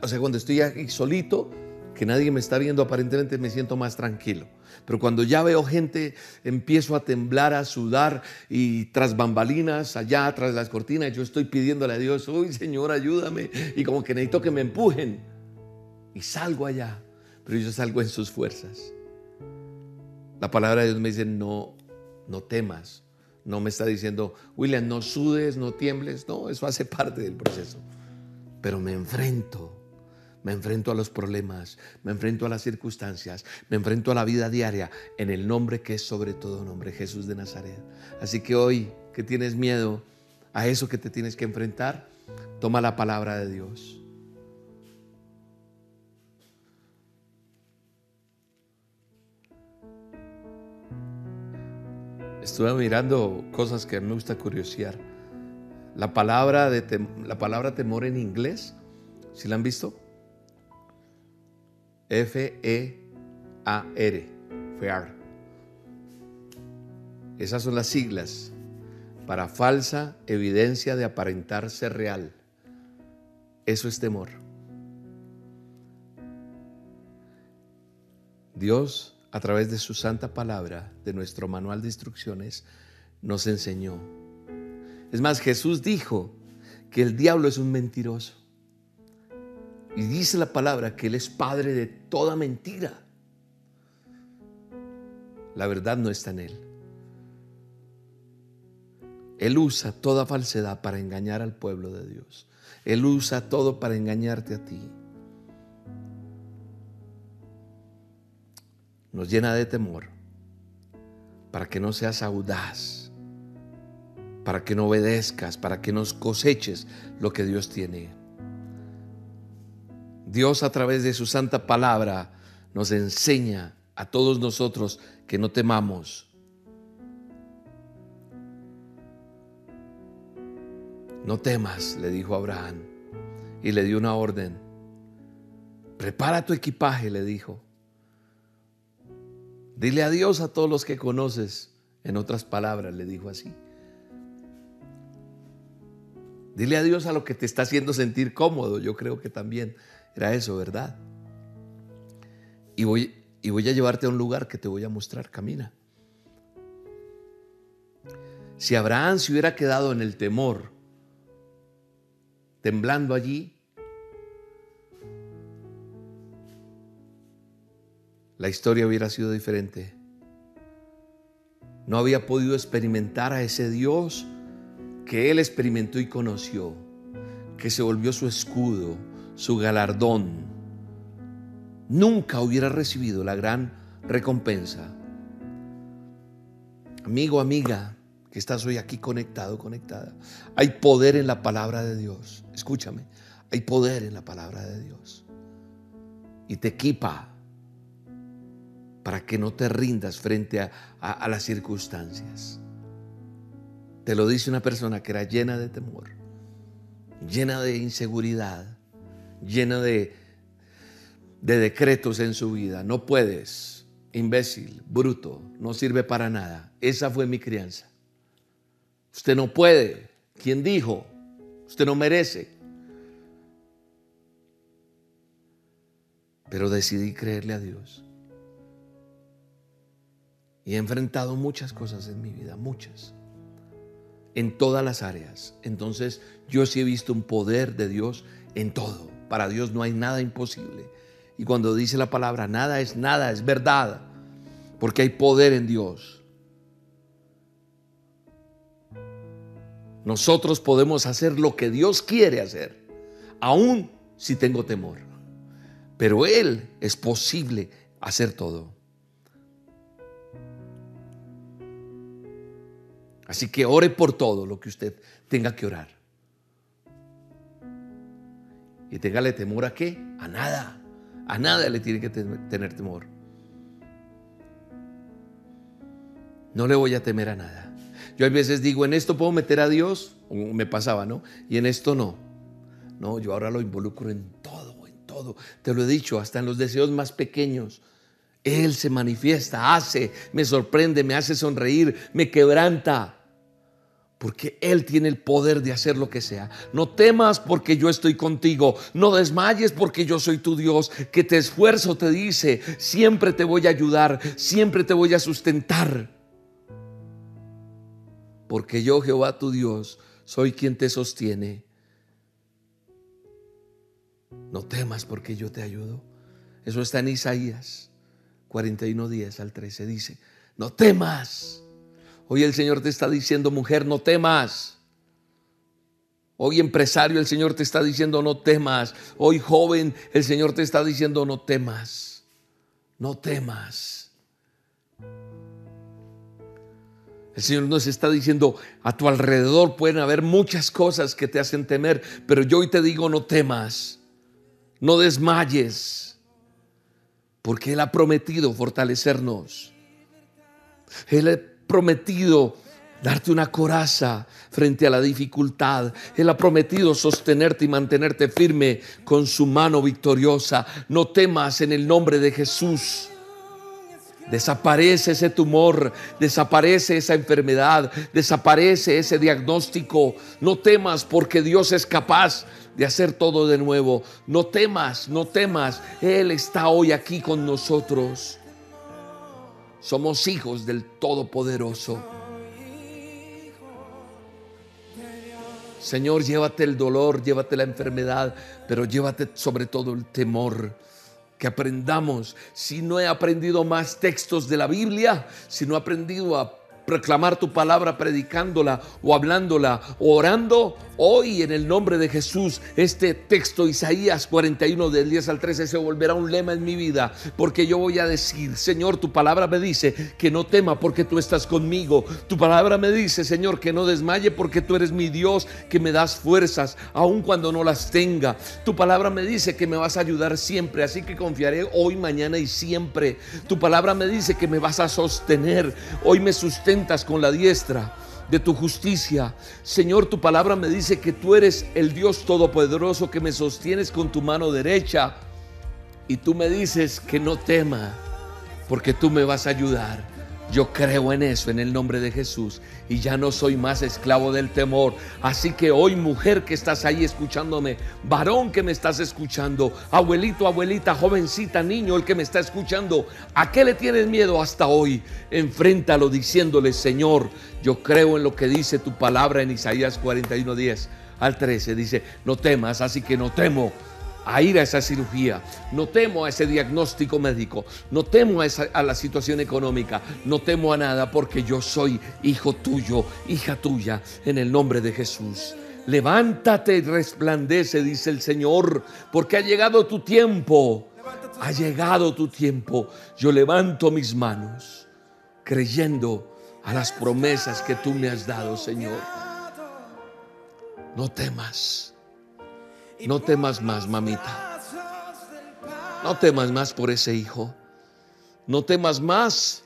o sea, cuando estoy aquí solito, que nadie me está viendo, aparentemente me siento más tranquilo. Pero cuando ya veo gente, empiezo a temblar, a sudar y tras bambalinas, allá tras las cortinas, yo estoy pidiéndole a Dios, uy Señor, ayúdame. Y como que necesito que me empujen y salgo allá, pero yo salgo en sus fuerzas. La palabra de Dios me dice, no, no temas. No me está diciendo, William, no sudes, no tiembles. No, eso hace parte del proceso. Pero me enfrento, me enfrento a los problemas, me enfrento a las circunstancias, me enfrento a la vida diaria en el nombre que es sobre todo nombre, Jesús de Nazaret. Así que hoy que tienes miedo a eso que te tienes que enfrentar, toma la palabra de Dios Estuve mirando cosas que me gusta curiosear. La palabra, de la palabra temor en inglés, ¿sí la han visto? F-E-A-R, fear. Esas son las siglas para falsa evidencia de aparentar ser real. Eso es temor. Dios a través de su santa palabra, de nuestro manual de instrucciones, nos enseñó. Es más, Jesús dijo que el diablo es un mentiroso. Y dice la palabra que Él es padre de toda mentira. La verdad no está en Él. Él usa toda falsedad para engañar al pueblo de Dios. Él usa todo para engañarte a ti. nos llena de temor para que no seas audaz, para que no obedezcas, para que nos coseches lo que Dios tiene. Dios a través de su santa palabra nos enseña a todos nosotros que no temamos. No temas, le dijo Abraham, y le dio una orden. Prepara tu equipaje, le dijo. Dile adiós a todos los que conoces. En otras palabras, le dijo así. Dile adiós a lo que te está haciendo sentir cómodo. Yo creo que también era eso, ¿verdad? Y voy, y voy a llevarte a un lugar que te voy a mostrar. Camina. Si Abraham se hubiera quedado en el temor, temblando allí, la historia hubiera sido diferente. No había podido experimentar a ese Dios que él experimentó y conoció, que se volvió su escudo, su galardón. Nunca hubiera recibido la gran recompensa. Amigo, amiga, que estás hoy aquí conectado, conectada. Hay poder en la palabra de Dios. Escúchame, hay poder en la palabra de Dios. Y te equipa para que no te rindas frente a, las circunstancias. Te lo dice una persona que era llena de temor, llena de inseguridad, llena de, de decretos en su vida. No puedes, imbécil, bruto, no sirve para nada. Esa fue mi crianza. Usted no puede. ¿Quién dijo? Usted no merece. Pero decidí creerle a Dios. Y he enfrentado muchas cosas en mi vida, muchas. En todas las áreas. Entonces yo sí he visto un poder de Dios en todo. Para Dios no hay nada imposible. Y cuando dice la palabra nada es nada, es verdad. Porque hay poder en Dios. Nosotros podemos hacer lo que Dios quiere hacer, aún si tengo temor. Pero Él es posible hacer todo. Así que ore por todo lo que usted tenga que orar. Y téngale temor a qué? A nada. A nada le tiene que tener temor. No le voy a temer a nada. Yo a veces digo, en esto puedo meter a Dios, me pasaba, ¿no? Y en esto no. No, yo ahora lo involucro en todo, en todo. Te lo he dicho, hasta en los deseos más pequeños. Él se manifiesta, hace, me sorprende, me hace sonreír, me quebranta. Porque Él tiene el poder de hacer lo que sea. No temas porque yo estoy contigo. No desmayes porque yo soy tu Dios. Que te esfuerzo, te dice. Siempre te voy a ayudar. Siempre te voy a sustentar. Porque yo, Jehová tu Dios, soy quien te sostiene. No temas porque yo te ayudo. Eso está en Isaías 41, 10 al 13. Dice, no temas. Hoy el Señor te está diciendo, mujer, no temas. Hoy empresario, el Señor te está diciendo, no temas. Hoy joven, el Señor te está diciendo, no temas. No temas. El Señor nos está diciendo, a tu alrededor pueden haber muchas cosas que te hacen temer, pero yo hoy te digo, no temas, no desmayes, porque Él ha prometido fortalecernos. Él ha prometido darte una coraza frente a la dificultad. Él ha prometido sostenerte y mantenerte firme con su mano victoriosa. No temas en el nombre de Jesús. Desaparece ese tumor, desaparece esa enfermedad, desaparece ese diagnóstico. No temas porque Dios es capaz de hacer todo de nuevo. No temas, no temas. Él está hoy aquí con nosotros. Somos hijos del Todopoderoso. Señor, llévate el dolor, llévate la enfermedad, pero llévate sobre todo el temor que aprendamos. Si no he aprendido más textos de la Biblia, si no he aprendido a proclamar tu palabra predicándola o hablándola o orando, hoy en el nombre de Jesús, este texto Isaías 41 del 10 al 13 se volverá un lema en mi vida, porque yo voy a decir, Señor, tu palabra me dice que no tema porque tú estás conmigo. Tu palabra me dice, Señor, que no desmaye porque tú eres mi Dios, que me das fuerzas aun cuando no las tenga. Tu palabra me dice que me vas a ayudar siempre, así que confiaré hoy, mañana y siempre. Tu palabra me dice que me vas a sostener. Hoy me con la diestra de tu justicia. Señor, tu palabra me dice que tú eres el Dios todopoderoso que me sostienes con tu mano derecha. Y tú me dices que no tema, porque tú me vas a ayudar. Yo creo en eso, en el nombre de Jesús, y ya no soy más esclavo del temor. Así que hoy, mujer que estás ahí escuchándome, varón que me estás escuchando, abuelito, abuelita, jovencita, niño, el que me está escuchando, ¿a qué le tienes miedo hasta hoy? Enfréntalo diciéndole, Señor, yo creo en lo que dice tu palabra en Isaías 41, 10 al 13. Dice, no temas, así que no temo a ir a esa cirugía, no temo a ese diagnóstico médico, no temo a, esa, a, la situación económica, no temo a nada porque yo soy hijo tuyo, hija tuya, en el nombre de Jesús. Levántate y resplandece, dice el Señor, porque ha llegado tu tiempo, ha llegado tu tiempo. Yo levanto mis manos creyendo a las promesas que tú me has dado, Señor. No temas. No temas más, mamita. No temas más por ese hijo. No temas más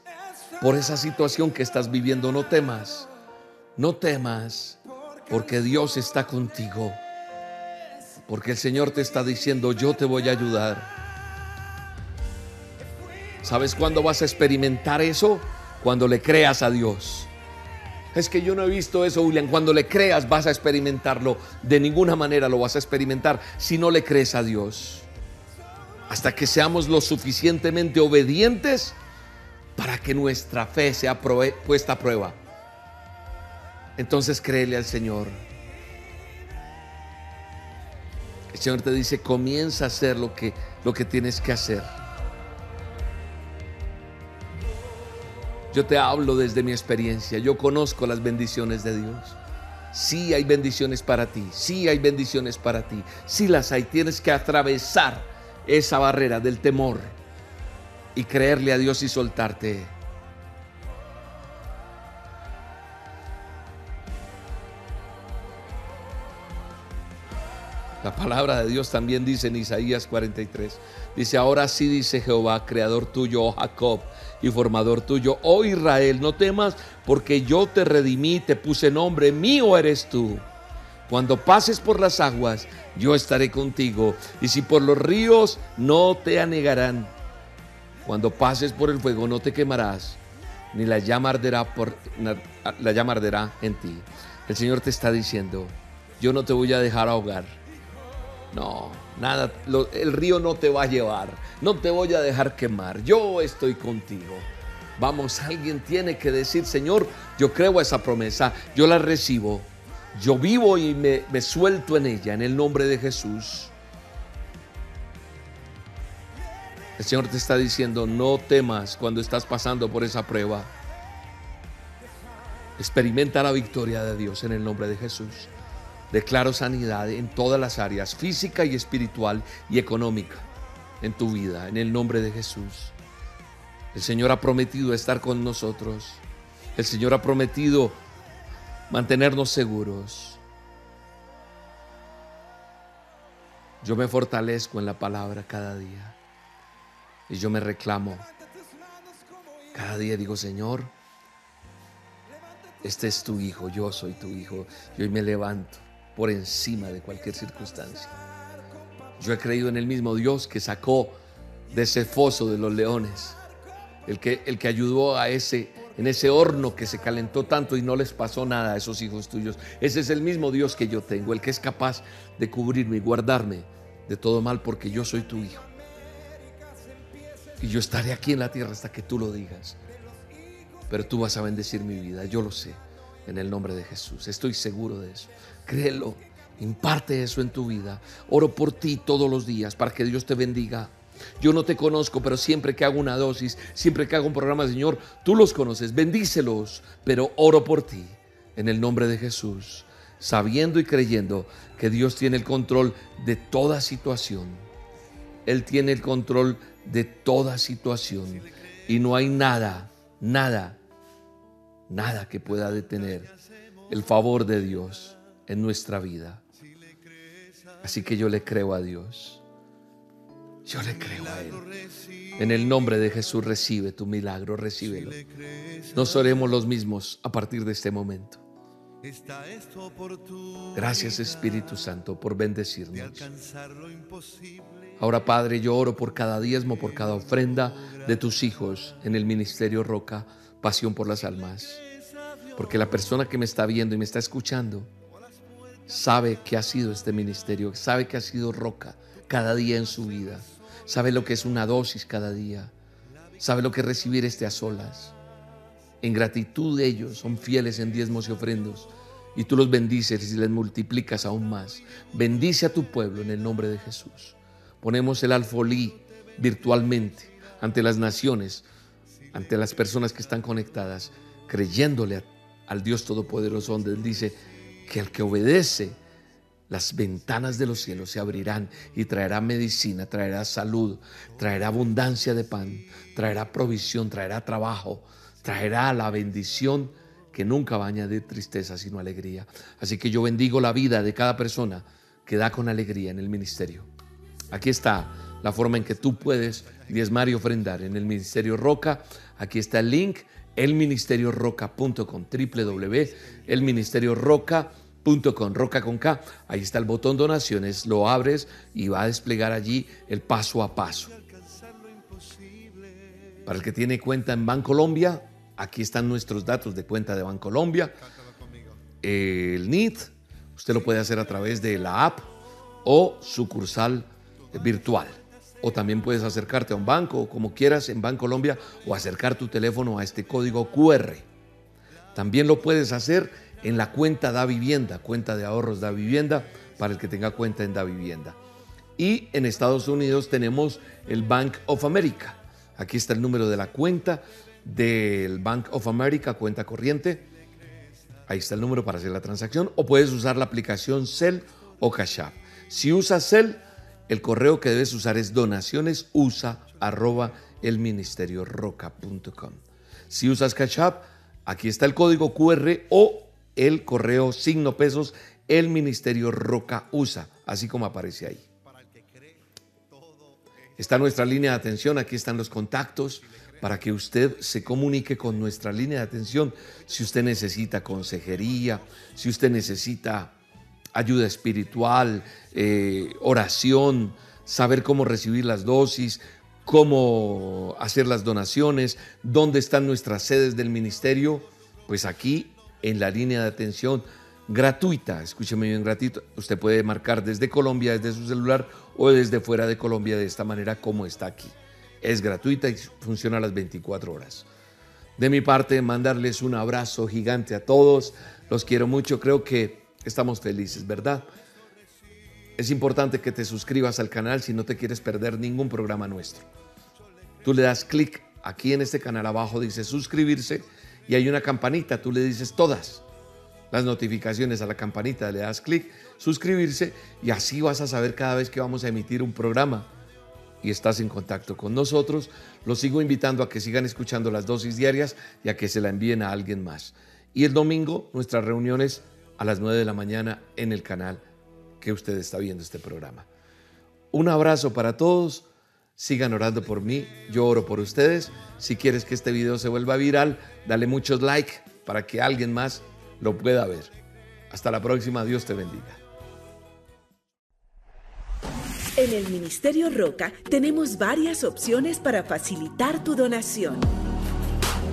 por esa situación que estás viviendo. No temas. No temas porque Dios está contigo. Porque el Señor te está diciendo, yo te voy a ayudar. ¿Sabes cuándo vas a experimentar eso? Cuando le creas a Dios. Es que yo no he visto eso, William. Cuando le creas vas a experimentarlo. De ninguna manera lo vas a experimentar si no le crees a Dios. Hasta que seamos lo suficientemente obedientes para que nuestra fe sea puesta a prueba. Entonces créele al Señor. El Señor te dice, comienza a hacer lo que, lo que tienes que hacer. Yo te hablo desde mi experiencia. Yo conozco las bendiciones de Dios. Sí hay bendiciones para ti. Sí hay bendiciones para ti. Sí las hay. Tienes que atravesar esa barrera del temor y creerle a Dios y soltarte. La palabra de Dios también dice en Isaías 43. Dice, ahora sí dice Jehová, creador tuyo, oh Jacob, y formador tuyo, oh Israel, no temas, porque yo te redimí, te puse nombre, mío eres tú. Cuando pases por las aguas, yo estaré contigo, y si por los ríos, no te anegarán. Cuando pases por el fuego, no te quemarás, ni la llama arderá, por, la llama arderá en ti. El Señor te está diciendo, yo no te voy a dejar ahogar. No, nada, el río no te va a llevar, no te voy a dejar quemar, yo estoy contigo. Vamos, alguien tiene que decir, Señor, yo creo a esa promesa, yo la recibo, yo vivo y me, me suelto en ella, en el nombre de Jesús. El Señor te está diciendo, no temas cuando estás pasando por esa prueba. Experimenta la victoria de Dios en el nombre de Jesús. Declaro sanidad en todas las áreas, física y espiritual y económica, en tu vida, en el nombre de Jesús. El Señor ha prometido estar con nosotros. El Señor ha prometido mantenernos seguros. Yo me fortalezco en la palabra cada día. Y yo me reclamo. Cada día digo, Señor, este es tu hijo, yo soy tu hijo. Y hoy me levanto por encima de cualquier circunstancia. Yo he creído en el mismo Dios que sacó de ese foso de los leones, el que, el que ayudó a ese, en ese horno que se calentó tanto y no les pasó nada a esos hijos tuyos. Ese es el mismo Dios que yo tengo, el que es capaz de cubrirme y guardarme de todo mal porque yo soy tu hijo. Y yo estaré aquí en la tierra hasta que tú lo digas. Pero tú vas a bendecir mi vida, yo lo sé, en el nombre de Jesús. Estoy seguro de eso. Créelo, imparte eso en tu vida. Oro por ti todos los días para que Dios te bendiga. Yo no te conozco, pero siempre que hago una dosis, siempre que hago un programa, Señor, tú los conoces, bendícelos, pero oro por ti, en el nombre de Jesús, sabiendo y creyendo que Dios tiene el control de toda situación. Él tiene el control de toda situación y no hay nada, nada, nada que pueda detener el favor de Dios en nuestra vida. Así que yo le creo a Dios. Yo le creo a Él. En el nombre de Jesús recibe tu milagro, recíbelo. Nos oremos los mismos a partir de este momento. Gracias Espíritu Santo por bendecirnos. Ahora Padre, yo oro por cada diezmo, por cada ofrenda de tus hijos en el Ministerio Roca, Pasión por las Almas. Porque la persona que me está viendo y me está escuchando sabe que ha sido este ministerio, sabe que ha sido Roca cada día en su vida, sabe lo que es una dosis cada día, sabe lo que es recibir este a solas. En gratitud de ellos son fieles en diezmos y ofrendos y tú los bendices y les multiplicas aún más. Bendice a tu pueblo en el nombre de Jesús. Ponemos el alfolí virtualmente ante las naciones, ante las personas que están conectadas, creyéndole al Dios Todopoderoso, donde dice que el que obedece, las ventanas de los cielos se abrirán y traerá medicina, traerá salud, traerá abundancia de pan, traerá provisión, traerá trabajo, traerá la bendición que nunca va a añadir tristeza, sino alegría. Así que yo bendigo la vida de cada persona que da con alegría en el ministerio. Aquí está la forma en que tú puedes diezmar y ofrendar en el Ministerio Roca. Aquí está el link, elministerioroca.com, www.elministerioroca.com, roca con K. Ahí está el botón donaciones, lo abres y va a desplegar allí el paso a paso. Para el que tiene cuenta en Bancolombia, aquí están nuestros datos de cuenta de Bancolombia. El NIT, usted lo puede hacer a través de la app o sucursal virtual. O también puedes acercarte a un banco, como quieras, en Bancolombia, o acercar tu teléfono a este código QR. También lo puedes hacer en la cuenta Da Vivienda, cuenta de ahorros Da Vivienda, para el que tenga cuenta en Da Vivienda. Y en Estados Unidos tenemos el Bank of America. Aquí está el número de la cuenta del Bank of America, cuenta corriente. Ahí está el número para hacer la transacción. O puedes usar la aplicación Cell o Cash App. Si usas Cell, el correo que debes usar es donacionesusa arroba elministerioroca.com. Si usas Cash aquí está el código QR o el correo signo pesos el Ministerio Roca usa, así como aparece ahí. Está nuestra línea de atención, aquí están los contactos para que usted se comunique con nuestra línea de atención si usted necesita consejería, si usted necesita ayuda espiritual, eh, oración, saber cómo recibir las dosis, cómo hacer las donaciones, dónde están nuestras sedes del ministerio, pues aquí en la línea de atención gratuita, escúcheme bien gratuito, usted puede marcar desde Colombia, desde su celular o desde fuera de Colombia de esta manera como está aquí. Es gratuita y funciona a las 24 horas. De mi parte, mandarles un abrazo gigante a todos. Los quiero mucho. Creo que estamos felices, ¿verdad? Es importante que te suscribas al canal si no te quieres perder ningún programa nuestro. Tú le das clic aquí en este canal abajo, dice suscribirse y hay una campanita, tú le dices todas las notificaciones a la campanita, le das clic, suscribirse y así vas a saber cada vez que vamos a emitir un programa y estás en contacto con nosotros. Los sigo invitando a que sigan escuchando las dosis diarias y a que se la envíen a alguien más. Y el domingo nuestras reuniones a las 9 de la mañana en el canal que usted está viendo este programa. Un abrazo para todos. Sigan orando por mí. Yo oro por ustedes. Si quieres que este video se vuelva viral, dale muchos like para que alguien más lo pueda ver. Hasta la próxima. Dios te bendiga. En el Ministerio Roca tenemos varias opciones para facilitar tu donación.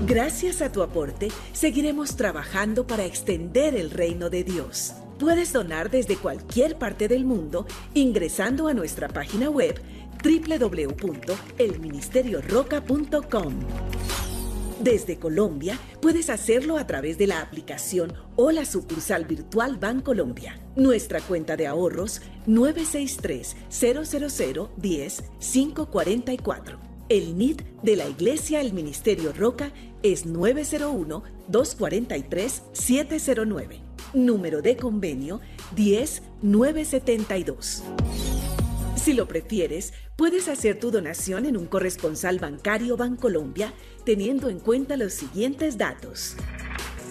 Gracias a tu aporte, seguiremos trabajando para extender el reino de Dios. Puedes donar desde cualquier parte del mundo ingresando a nuestra página web www.elministerioroca.com. Desde Colombia puedes hacerlo a través de la aplicación o la sucursal virtual Bancolombia. Nuestra cuenta de ahorros 963 000 10 544. El NID de la Iglesia El Ministerio Roca es 901 243 709. Número de convenio 10972. Si lo prefieres, puedes hacer tu donación en un corresponsal bancario Bancolombia teniendo en cuenta los siguientes datos.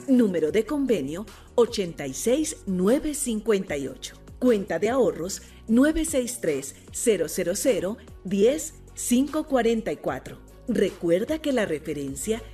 Número de convenio 86958. Cuenta de ahorros 963 000 10 544. Recuerda que la referencia es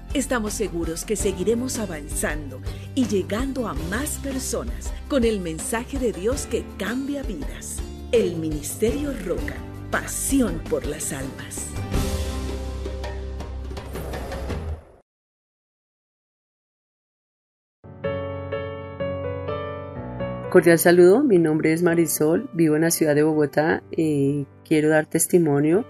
Estamos seguros que seguiremos avanzando y llegando a más personas con el mensaje de Dios que cambia vidas. El Ministerio Roca, pasión por las almas. Cordial saludo, mi nombre es Marisol, vivo en la ciudad de Bogotá, y quiero dar testimonio.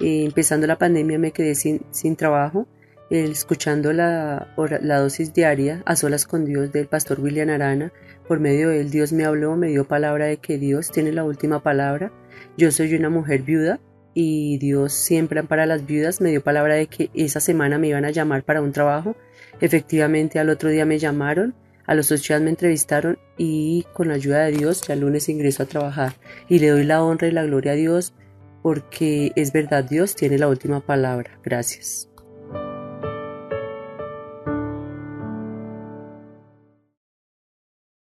Eh, empezando la pandemia me quedé sin trabajo, escuchando la, la, dosis diaria a solas con Dios del pastor William Arana. Por medio de él Dios me habló, me dio palabra de que Dios tiene la última palabra. Yo soy una mujer viuda y Dios siempre para las viudas me dio palabra de que esa semana me iban a llamar para un trabajo. Efectivamente al otro día me llamaron a los ocho días me entrevistaron y con la ayuda de Dios ya el lunes ingreso a trabajar y le doy la honra y la gloria a Dios porque es verdad Dios tiene la última palabra. Gracias.